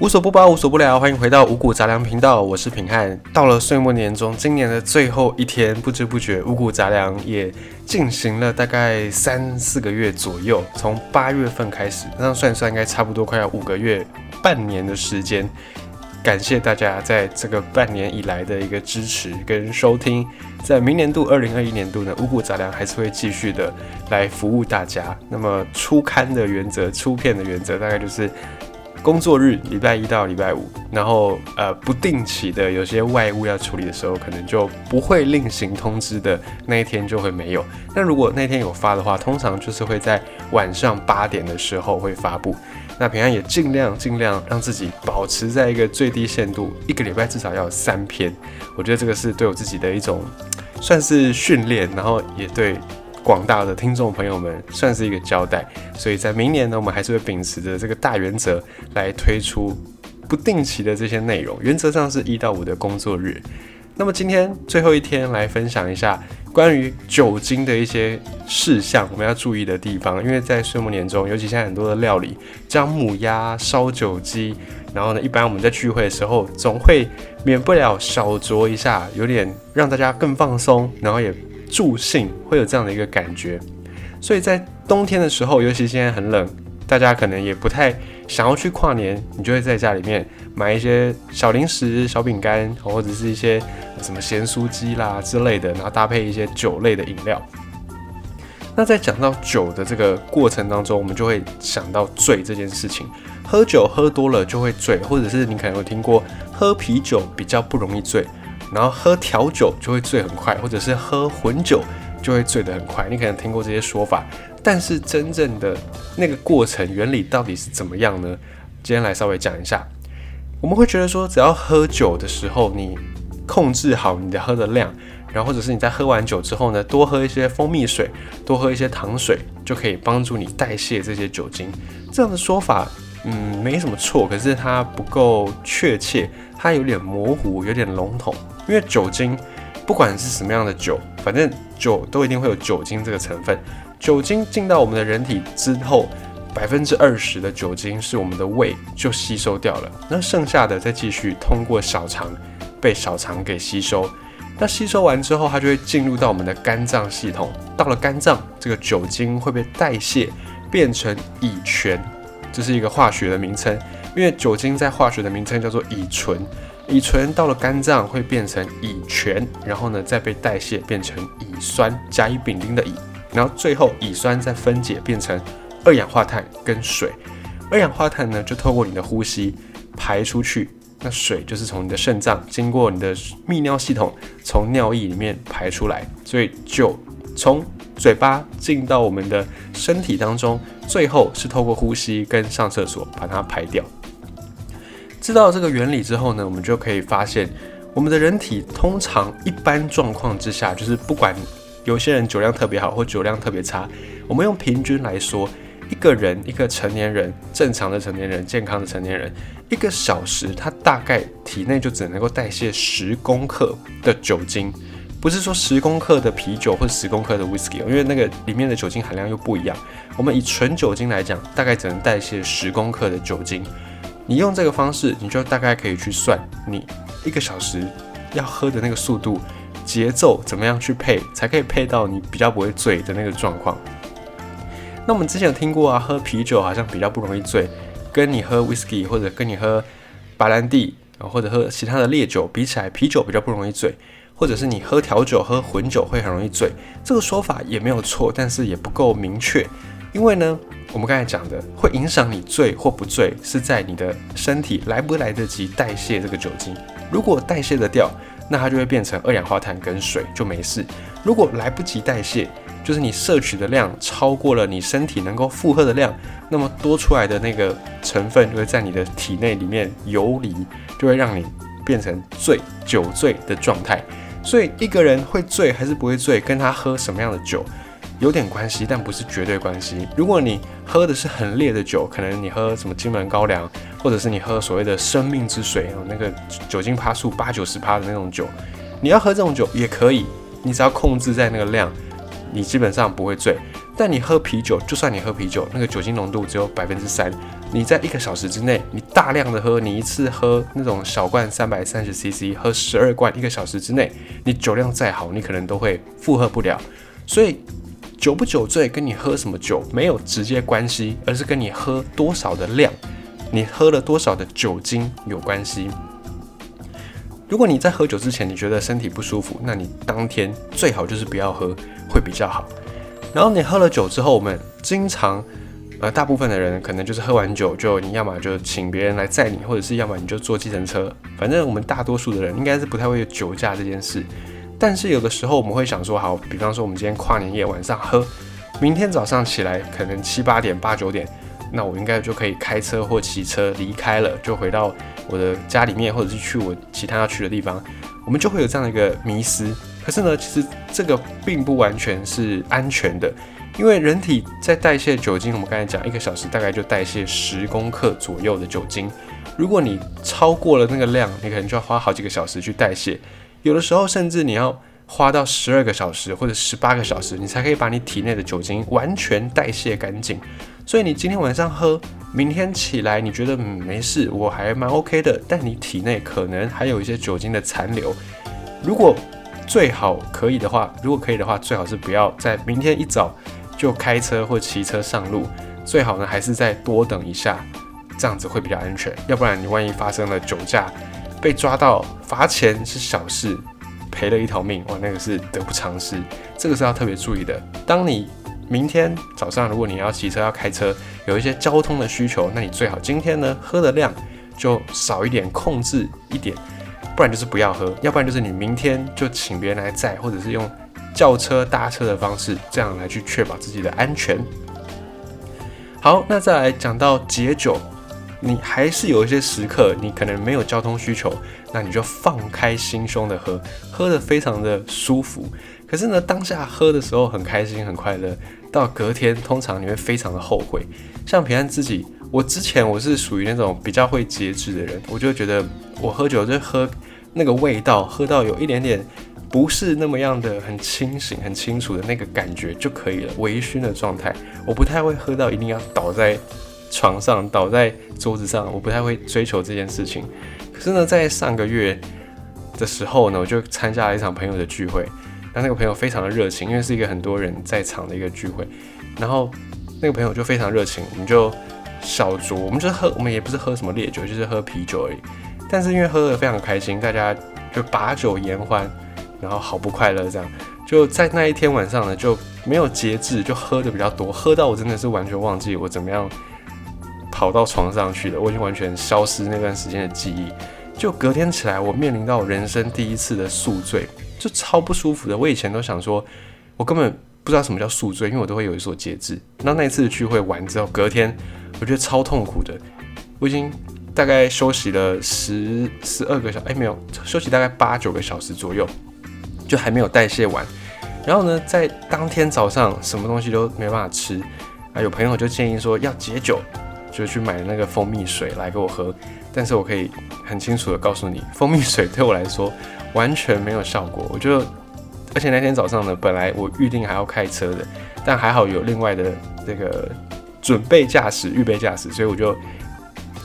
无所不包，无所不聊，欢迎回到五谷杂粮频道，我是平汉。到了岁末年终，今年的最后一天，不知不觉五谷杂粮也进行了大概三四个月左右，从八月份开始，那算算，应该差不多快要五个月、半年的时间。感谢大家在这个半年以来的一个支持跟收听，在明年度二零二一年度呢，五谷杂粮还是会继续的来服务大家。那么出刊的原则、出片的原则，大概就是。工作日礼拜一到礼拜五，然后呃不定期的有些外务要处理的时候，可能就不会另行通知的那一天就会没有。那如果那天有发的话，通常就是会在晚上八点的时候会发布。那平安也尽量尽量让自己保持在一个最低限度，一个礼拜至少要有三篇。我觉得这个是对我自己的一种算是训练，然后也对。广大的听众朋友们，算是一个交代。所以在明年呢，我们还是会秉持着这个大原则来推出不定期的这些内容，原则上是一到五的工作日。那么今天最后一天来分享一下关于酒精的一些事项，我们要注意的地方。因为在岁末年中，尤其现在很多的料理，姜母鸭、烧酒鸡，然后呢，一般我们在聚会的时候，总会免不了小酌一下，有点让大家更放松，然后也。助兴会有这样的一个感觉，所以在冬天的时候，尤其现在很冷，大家可能也不太想要去跨年，你就会在家里面买一些小零食、小饼干，或者是一些什么咸酥鸡啦之类的，然后搭配一些酒类的饮料。那在讲到酒的这个过程当中，我们就会想到醉这件事情。喝酒喝多了就会醉，或者是你可能有听过喝啤酒比较不容易醉。然后喝调酒就会醉很快，或者是喝混酒就会醉得很快。你可能听过这些说法，但是真正的那个过程原理到底是怎么样呢？今天来稍微讲一下。我们会觉得说，只要喝酒的时候，你控制好你的喝的量，然后或者是你在喝完酒之后呢，多喝一些蜂蜜水，多喝一些糖水，就可以帮助你代谢这些酒精。这样的说法，嗯，没什么错，可是它不够确切，它有点模糊，有点笼统。因为酒精，不管是什么样的酒，反正酒都一定会有酒精这个成分。酒精进到我们的人体之后，百分之二十的酒精是我们的胃就吸收掉了，那剩下的再继续通过小肠被小肠给吸收。那吸收完之后，它就会进入到我们的肝脏系统。到了肝脏，这个酒精会被代谢变成乙醛，这是一个化学的名称。因为酒精在化学的名称叫做乙醇。乙醇到了肝脏会变成乙醛，然后呢再被代谢变成乙酸，甲乙丙丁的乙，然后最后乙酸再分解变成二氧化碳跟水。二氧化碳呢就透过你的呼吸排出去，那水就是从你的肾脏经过你的泌尿系统从尿液里面排出来，所以酒从嘴巴进到我们的身体当中，最后是透过呼吸跟上厕所把它排掉。知道这个原理之后呢，我们就可以发现，我们的人体通常一般状况之下，就是不管有些人酒量特别好或酒量特别差，我们用平均来说，一个人一个成年人，正常的成年人，健康的成年人，一个小时他大概体内就只能够代谢十公克的酒精，不是说十公克的啤酒或者十公克的 whisky，因为那个里面的酒精含量又不一样。我们以纯酒精来讲，大概只能代谢十公克的酒精。你用这个方式，你就大概可以去算你一个小时要喝的那个速度、节奏怎么样去配，才可以配到你比较不会醉的那个状况。那我们之前有听过啊，喝啤酒好像比较不容易醉，跟你喝 whisky 或者跟你喝白兰地，或者喝其他的烈酒比起来，啤酒比较不容易醉，或者是你喝调酒、喝混酒会很容易醉，这个说法也没有错，但是也不够明确。因为呢，我们刚才讲的会影响你醉或不醉，是在你的身体来不来得及代谢这个酒精。如果代谢得掉，那它就会变成二氧化碳跟水，就没事。如果来不及代谢，就是你摄取的量超过了你身体能够负荷的量，那么多出来的那个成分就会在你的体内里面游离，就会让你变成醉、酒醉的状态。所以一个人会醉还是不会醉，跟他喝什么样的酒。有点关系，但不是绝对关系。如果你喝的是很烈的酒，可能你喝什么金门高粱，或者是你喝所谓的生命之水，那个酒精趴数八九十趴的那种酒，你要喝这种酒也可以，你只要控制在那个量，你基本上不会醉。但你喝啤酒，就算你喝啤酒，那个酒精浓度只有百分之三，你在一个小时之内，你大量的喝，你一次喝那种小罐三百三十 CC，喝十二罐，一个小时之内，你酒量再好，你可能都会负荷不了。所以酒不酒醉跟你喝什么酒没有直接关系，而是跟你喝多少的量，你喝了多少的酒精有关系。如果你在喝酒之前你觉得身体不舒服，那你当天最好就是不要喝，会比较好。然后你喝了酒之后，我们经常，呃，大部分的人可能就是喝完酒就你要么就请别人来载你，或者是要么你就坐计程车。反正我们大多数的人应该是不太会有酒驾这件事。但是有的时候我们会想说，好，比方说我们今天跨年夜晚上喝，明天早上起来可能七八点、八九点，那我应该就可以开车或骑车离开了，就回到我的家里面，或者是去我其他要去的地方。我们就会有这样的一个迷思。可是呢，其实这个并不完全是安全的，因为人体在代谢酒精，我们刚才讲一个小时大概就代谢十公克左右的酒精。如果你超过了那个量，你可能就要花好几个小时去代谢，有的时候甚至你要花到十二个小时或者十八个小时，你才可以把你体内的酒精完全代谢干净。所以你今天晚上喝，明天起来你觉得嗯没事，我还蛮 OK 的，但你体内可能还有一些酒精的残留。如果最好可以的话，如果可以的话，最好是不要在明天一早就开车或骑车上路。最好呢，还是再多等一下，这样子会比较安全。要不然你万一发生了酒驾，被抓到罚钱是小事，赔了一条命，哇，那个是得不偿失。这个是要特别注意的。当你明天早上如果你要骑车要开车，有一些交通的需求，那你最好今天呢喝的量就少一点，控制一点。不然就是不要喝，要不然就是你明天就请别人来载，或者是用叫车搭车的方式，这样来去确保自己的安全。好，那再来讲到解酒，你还是有一些时刻，你可能没有交通需求，那你就放开心胸的喝，喝的非常的舒服。可是呢，当下喝的时候很开心很快乐，到隔天通常你会非常的后悔。像平安自己，我之前我是属于那种比较会节制的人，我就觉得我喝酒就喝。那个味道喝到有一点点不是那么样的很清醒、很清楚的那个感觉就可以了，微醺的状态。我不太会喝到一定要倒在床上、倒在桌子上，我不太会追求这件事情。可是呢，在上个月的时候呢，我就参加了一场朋友的聚会，那那个朋友非常的热情，因为是一个很多人在场的一个聚会，然后那个朋友就非常热情，我们就小酌，我们就喝，我们也不是喝什么烈酒，就是喝啤酒而已。但是因为喝得非常开心，大家就把酒言欢，然后好不快乐这样，就在那一天晚上呢就没有节制，就喝的比较多，喝到我真的是完全忘记我怎么样跑到床上去的，我已经完全消失那段时间的记忆。就隔天起来，我面临到人生第一次的宿醉，就超不舒服的。我以前都想说，我根本不知道什么叫宿醉，因为我都会有一所节制。那那一次聚会完之后，隔天我觉得超痛苦的，我已经。大概休息了十十二个小时，哎，没有休息大概八九个小时左右，就还没有代谢完。然后呢，在当天早上什么东西都没办法吃啊。有朋友就建议说要解酒，就去买那个蜂蜜水来给我喝。但是我可以很清楚的告诉你，蜂蜜水对我来说完全没有效果。我就，而且那天早上呢，本来我预定还要开车的，但还好有另外的这个准备驾驶、预备驾驶，所以我就。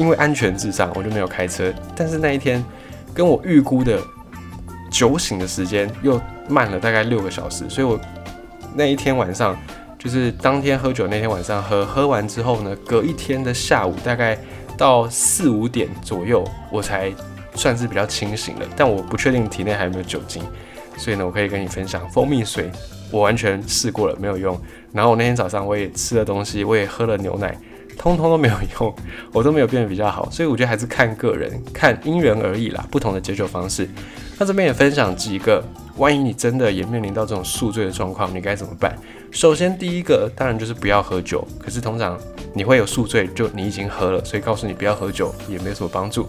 因为安全至上，我就没有开车。但是那一天，跟我预估的酒醒的时间又慢了大概六个小时，所以我那一天晚上，就是当天喝酒那天晚上喝，喝完之后呢，隔一天的下午大概到四五点左右，我才算是比较清醒了。但我不确定体内还有没有酒精，所以呢，我可以跟你分享蜂蜜水，我完全试过了没有用。然后我那天早上我也吃了东西，我也喝了牛奶。通通都没有用，我都没有变得比较好，所以我觉得还是看个人，看因人而异啦，不同的解酒方式。那这边也分享几个，万一你真的也面临到这种宿醉的状况，你该怎么办？首先第一个当然就是不要喝酒，可是通常你会有宿醉，就你已经喝了，所以告诉你不要喝酒也没有什么帮助。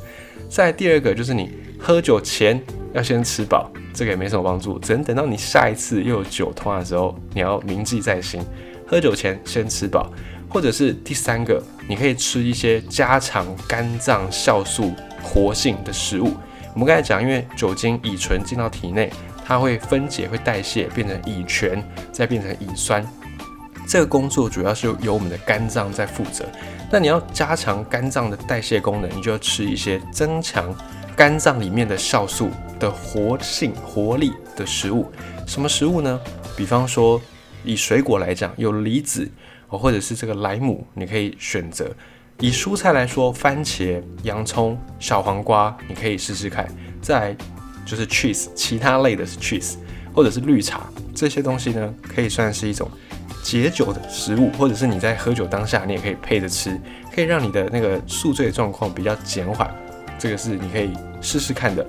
再第二个就是你喝酒前要先吃饱，这个也没什么帮助，只能等到你下一次又有酒痛的时候，你要铭记在心，喝酒前先吃饱。或者是第三个，你可以吃一些加强肝脏酵素活性的食物。我们刚才讲，因为酒精乙醇进到体内，它会分解、会代谢，变成乙醛，再变成乙酸。这个工作主要是由我们的肝脏在负责。那你要加强肝脏的代谢功能，你就要吃一些增强肝脏里面的酵素的活性、活力的食物。什么食物呢？比方说，以水果来讲，有梨子或者是这个莱姆，你可以选择。以蔬菜来说，番茄、洋葱、小黄瓜，你可以试试看。再来就是 cheese，其他类的是 cheese，或者是绿茶，这些东西呢，可以算是一种解酒的食物，或者是你在喝酒当下，你也可以配着吃，可以让你的那个宿醉状况比较减缓。这个是你可以试试看的。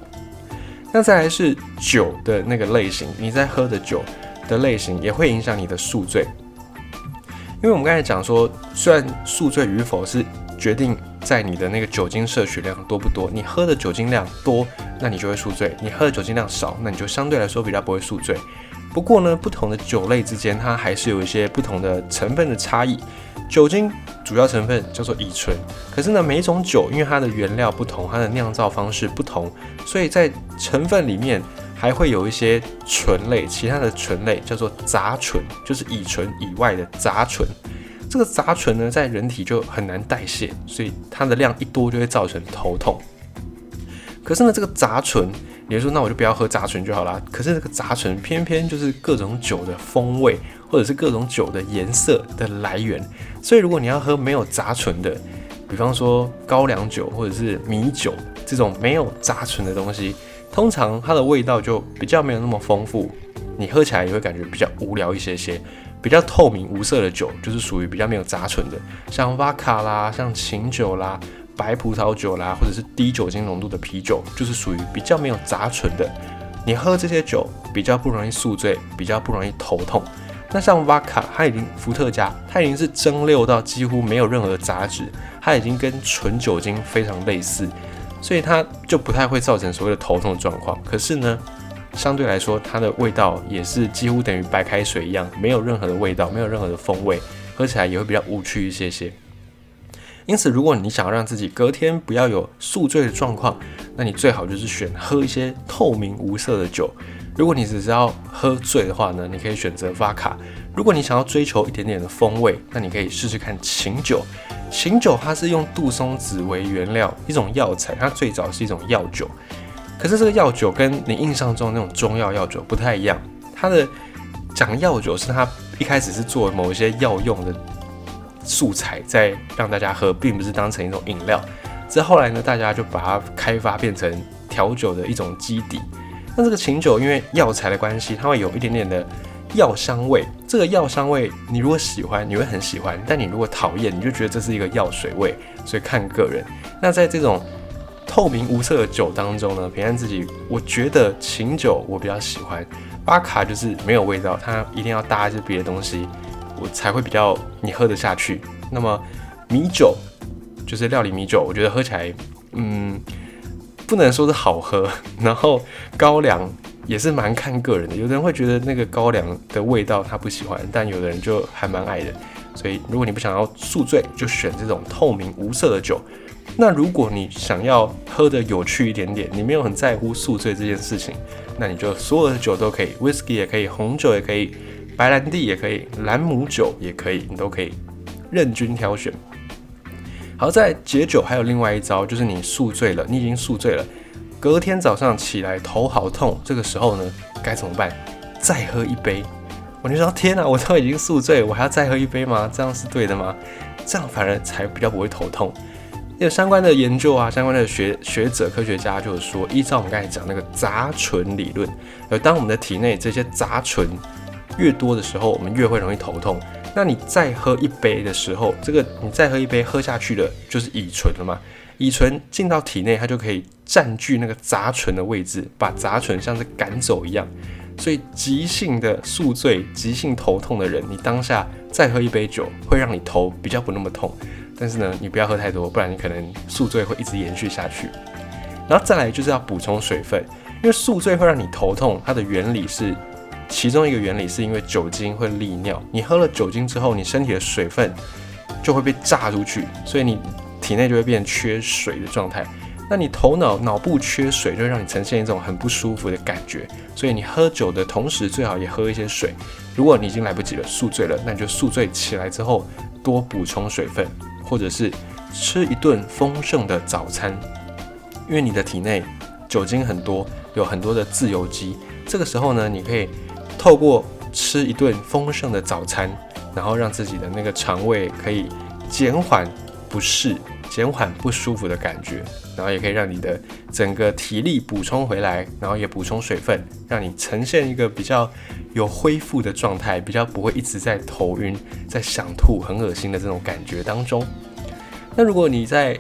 那再来是酒的那个类型，你在喝的酒的类型也会影响你的宿醉，因为我们刚才讲说，虽然宿醉与否是决定在你的那个酒精摄取量多不多，你喝的酒精量多，那你就会宿醉；你喝的酒精量少，那你就相对来说比较不会宿醉。不过呢，不同的酒类之间，它还是有一些不同的成分的差异。酒精主要成分叫做乙醇，可是呢，每一种酒因为它的原料不同，它的酿造方式不同，所以在成分里面还会有一些醇类，其他的醇类叫做杂醇，就是乙醇以外的杂醇。这个杂醇呢，在人体就很难代谢，所以它的量一多就会造成头痛。可是呢，这个杂醇，你说那我就不要喝杂醇就好了。可是这个杂醇偏偏就是各种酒的风味，或者是各种酒的颜色的来源。所以如果你要喝没有杂醇的，比方说高粱酒或者是米酒这种没有杂醇的东西，通常它的味道就比较没有那么丰富，你喝起来也会感觉比较无聊一些些。比较透明无色的酒，就是属于比较没有杂醇的，像 v 卡啦，像琴酒啦，白葡萄酒啦，或者是低酒精浓度的啤酒，就是属于比较没有杂醇的。你喝这些酒比较不容易宿醉，比较不容易头痛。那像 v 卡，它已经伏特加，它已经是蒸馏到几乎没有任何杂质，它已经跟纯酒精非常类似，所以它就不太会造成所谓的头痛状况。可是呢？相对来说，它的味道也是几乎等于白开水一样，没有任何的味道，没有任何的风味，喝起来也会比较无趣一些些。因此，如果你想要让自己隔天不要有宿醉的状况，那你最好就是选喝一些透明无色的酒。如果你只是要喝醉的话呢，你可以选择 v 卡。如果你想要追求一点点的风味，那你可以试试看琴酒。醒酒它是用杜松子为原料，一种药材，它最早是一种药酒。可是这个药酒跟你印象中那种中药药酒不太一样，它的讲药酒是它一开始是做某一些药用的素材，在让大家喝，并不是当成一种饮料。之后来呢，大家就把它开发变成调酒的一种基底。那这个琴酒因为药材的关系，它会有一点点的药香味。这个药香味，你如果喜欢，你会很喜欢；但你如果讨厌，你就觉得这是一个药水味。所以看个人。那在这种透明无色的酒当中呢，平安自己，我觉得琴酒我比较喜欢，巴卡就是没有味道，它一定要搭一些别的东西，我才会比较你喝得下去。那么米酒就是料理米酒，我觉得喝起来，嗯，不能说是好喝。然后高 粱也是蛮看个人的，有的人会觉得那个高粱的味道他不喜欢，但有的人就还蛮爱的。所以如果你不想要宿醉，就选这种透明无色的酒。那如果你想要喝的有趣一点点，你没有很在乎宿醉这件事情，那你就所有的酒都可以，whisky 也可以，红酒也可以，白兰地也可以，兰姆酒也可以，你都可以任君挑选。好在解酒还有另外一招，就是你宿醉了，你已经宿醉了，隔天早上起来头好痛，这个时候呢该怎么办？再喝一杯。我就说天哪，我都已经宿醉，我还要再喝一杯吗？这样是对的吗？这样反而才比较不会头痛。有相关的研究啊，相关的学学者、科学家就是说，依照我们刚才讲那个杂醇理论，呃，当我们的体内这些杂醇越多的时候，我们越会容易头痛。那你再喝一杯的时候，这个你再喝一杯喝下去的就是乙醇了嘛？乙醇进到体内，它就可以占据那个杂醇的位置，把杂醇像是赶走一样。所以急性的宿醉、急性头痛的人，你当下再喝一杯酒，会让你头比较不那么痛。但是呢，你不要喝太多，不然你可能宿醉会一直延续下去。然后再来就是要补充水分，因为宿醉会让你头痛，它的原理是其中一个原理是因为酒精会利尿。你喝了酒精之后，你身体的水分就会被炸出去，所以你体内就会变缺水的状态。那你头脑脑部缺水，就会让你呈现一种很不舒服的感觉。所以你喝酒的同时，最好也喝一些水。如果你已经来不及了，宿醉了，那你就宿醉起来之后多补充水分，或者是吃一顿丰盛的早餐，因为你的体内酒精很多，有很多的自由基。这个时候呢，你可以透过吃一顿丰盛的早餐，然后让自己的那个肠胃可以减缓不适、减缓不舒服的感觉，然后也可以让你的整个体力补充回来，然后也补充水分，让你呈现一个比较有恢复的状态，比较不会一直在头晕、在想吐、很恶心的这种感觉当中。那如果你在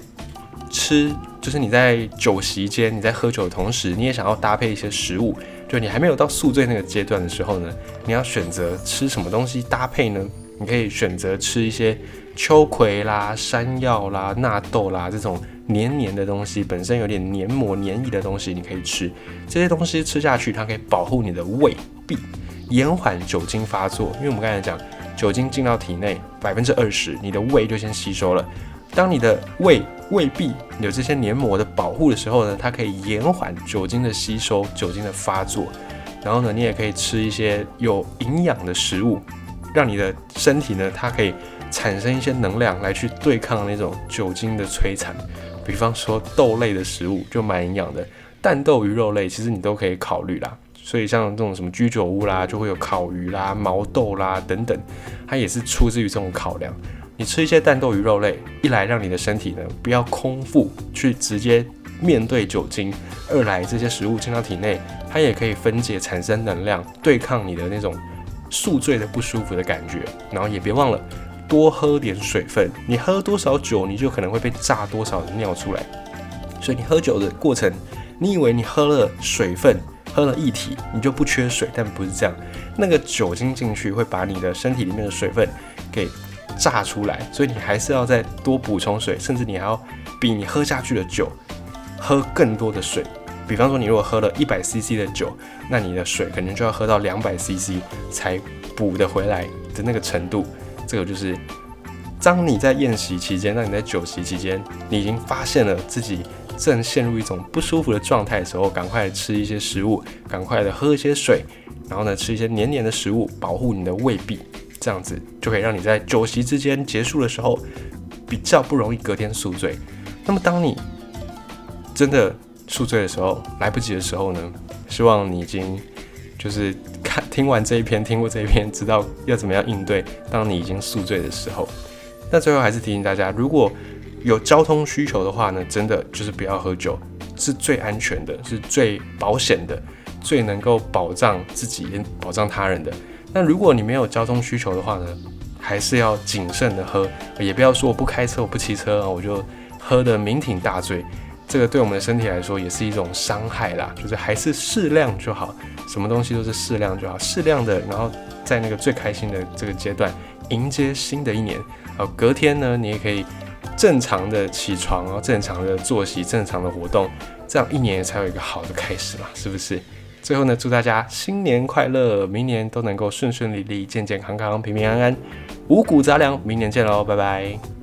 吃，就是你在酒席间，你在喝酒的同时，你也想要搭配一些食物。就你还没有到宿醉那个阶段的时候呢，你要选择吃什么东西搭配呢？你可以选择吃一些秋葵啦、山药啦、纳豆啦这种黏黏的东西，本身有点黏膜黏液的东西，你可以吃这些东西吃下去，它可以保护你的胃壁，延缓酒精发作。因为我们刚才讲，酒精进到体内百分之二十，你的胃就先吸收了。当你的胃胃壁有这些黏膜的保护的时候呢，它可以延缓酒精的吸收、酒精的发作。然后呢，你也可以吃一些有营养的食物，让你的身体呢，它可以产生一些能量来去对抗那种酒精的摧残。比方说豆类的食物就蛮营养的，蛋豆鱼肉类其实你都可以考虑啦。所以像这种什么居酒屋啦，就会有烤鱼啦、毛豆啦等等，它也是出自于这种考量。你吃一些蛋豆鱼肉类，一来让你的身体呢不要空腹去直接面对酒精，二来这些食物进到体内，它也可以分解产生能量，对抗你的那种宿醉的不舒服的感觉。然后也别忘了多喝点水分，你喝多少酒，你就可能会被炸多少尿出来。所以你喝酒的过程，你以为你喝了水分，喝了液体，你就不缺水，但不是这样。那个酒精进去会把你的身体里面的水分给。炸出来，所以你还是要再多补充水，甚至你还要比你喝下去的酒喝更多的水。比方说，你如果喝了一百 CC 的酒，那你的水可能就要喝到两百 CC 才补得回来的那个程度。这个就是，当你在宴席期间，当你在酒席期间，你已经发现了自己正陷入一种不舒服的状态的时候，赶快吃一些食物，赶快的喝一些水，然后呢，吃一些黏黏的食物，保护你的胃壁。这样子就可以让你在酒席之间结束的时候比较不容易隔天宿醉。那么当你真的宿醉的时候，来不及的时候呢？希望你已经就是看听完这一篇，听过这一篇，知道要怎么样应对。当你已经宿醉的时候，那最后还是提醒大家，如果有交通需求的话呢，真的就是不要喝酒，是最安全的，是最保险的，最能够保障自己、保障他人的。那如果你没有交通需求的话呢，还是要谨慎的喝，也不要说我不开车我不骑车啊，我就喝的酩酊大醉，这个对我们的身体来说也是一种伤害啦。就是还是适量就好，什么东西都是适量就好，适量的，然后在那个最开心的这个阶段迎接新的一年，好，隔天呢你也可以正常的起床，然后正常的作息，正常的活动，这样一年才有一个好的开始嘛，是不是？最后呢，祝大家新年快乐，明年都能够顺顺利利、健健康康、平平安安、五谷杂粮。明年见喽，拜拜。